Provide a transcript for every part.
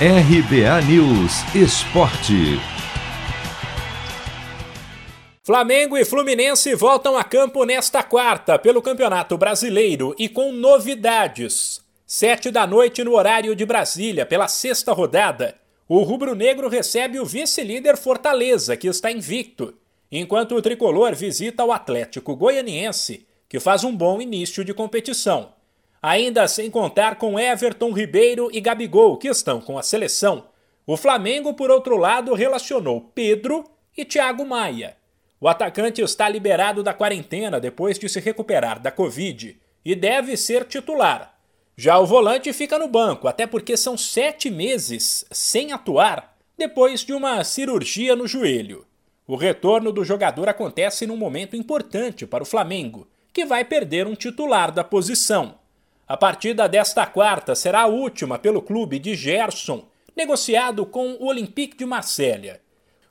RBA News Esporte. Flamengo e Fluminense voltam a campo nesta quarta pelo Campeonato Brasileiro e com novidades. Sete da noite no horário de Brasília, pela sexta rodada, o rubro-negro recebe o vice-líder Fortaleza, que está invicto, enquanto o tricolor visita o Atlético Goianiense, que faz um bom início de competição ainda sem contar com Everton Ribeiro e Gabigol, que estão com a seleção. O Flamengo, por outro lado, relacionou Pedro e Thiago Maia. O atacante está liberado da quarentena depois de se recuperar da Covid e deve ser titular. Já o volante fica no banco, até porque são sete meses sem atuar depois de uma cirurgia no joelho. O retorno do jogador acontece num momento importante para o Flamengo, que vai perder um titular da posição. A partida desta quarta será a última pelo clube de Gerson, negociado com o Olympique de Marselha.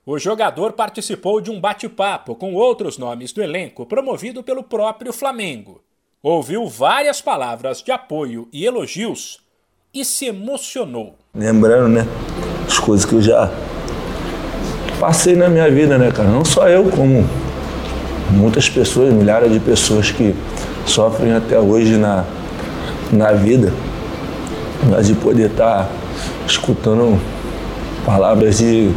O jogador participou de um bate-papo com outros nomes do elenco promovido pelo próprio Flamengo. Ouviu várias palavras de apoio e elogios e se emocionou. Lembrando, né, as coisas que eu já passei na minha vida, né, cara? Não só eu, como muitas pessoas, milhares de pessoas que sofrem até hoje na, na vida, mas de poder estar escutando palavras de,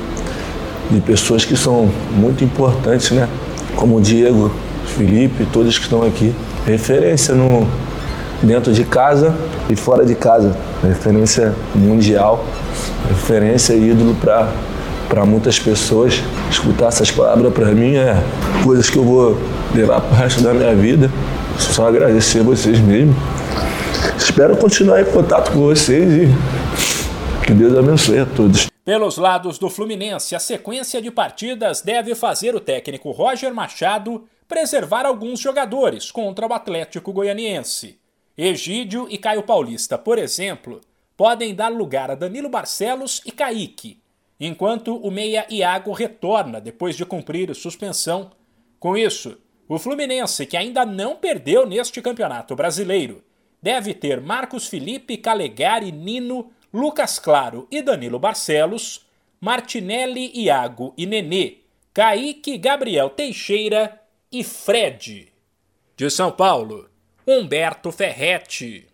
de pessoas que são muito importantes, né? Como o Diego, Felipe, todos que estão aqui. Referência no, dentro de casa e fora de casa. Referência mundial, referência ídolo para muitas pessoas. Escutar essas palavras para mim é coisas que eu vou levar para o resto da minha vida. Só agradecer a vocês mesmo. Espero continuar em contato com vocês e que Deus abençoe a todos. Pelos lados do Fluminense, a sequência de partidas deve fazer o técnico Roger Machado preservar alguns jogadores contra o Atlético Goianiense. Egídio e Caio Paulista, por exemplo, podem dar lugar a Danilo Barcelos e Kaique, enquanto o meia Iago retorna depois de cumprir suspensão. Com isso, o Fluminense, que ainda não perdeu neste campeonato brasileiro, deve ter Marcos Felipe, Calegari, Nino, Lucas Claro e Danilo Barcelos, Martinelli, Iago e Nenê, Kaique, Gabriel Teixeira e Fred. De São Paulo, Humberto Ferretti.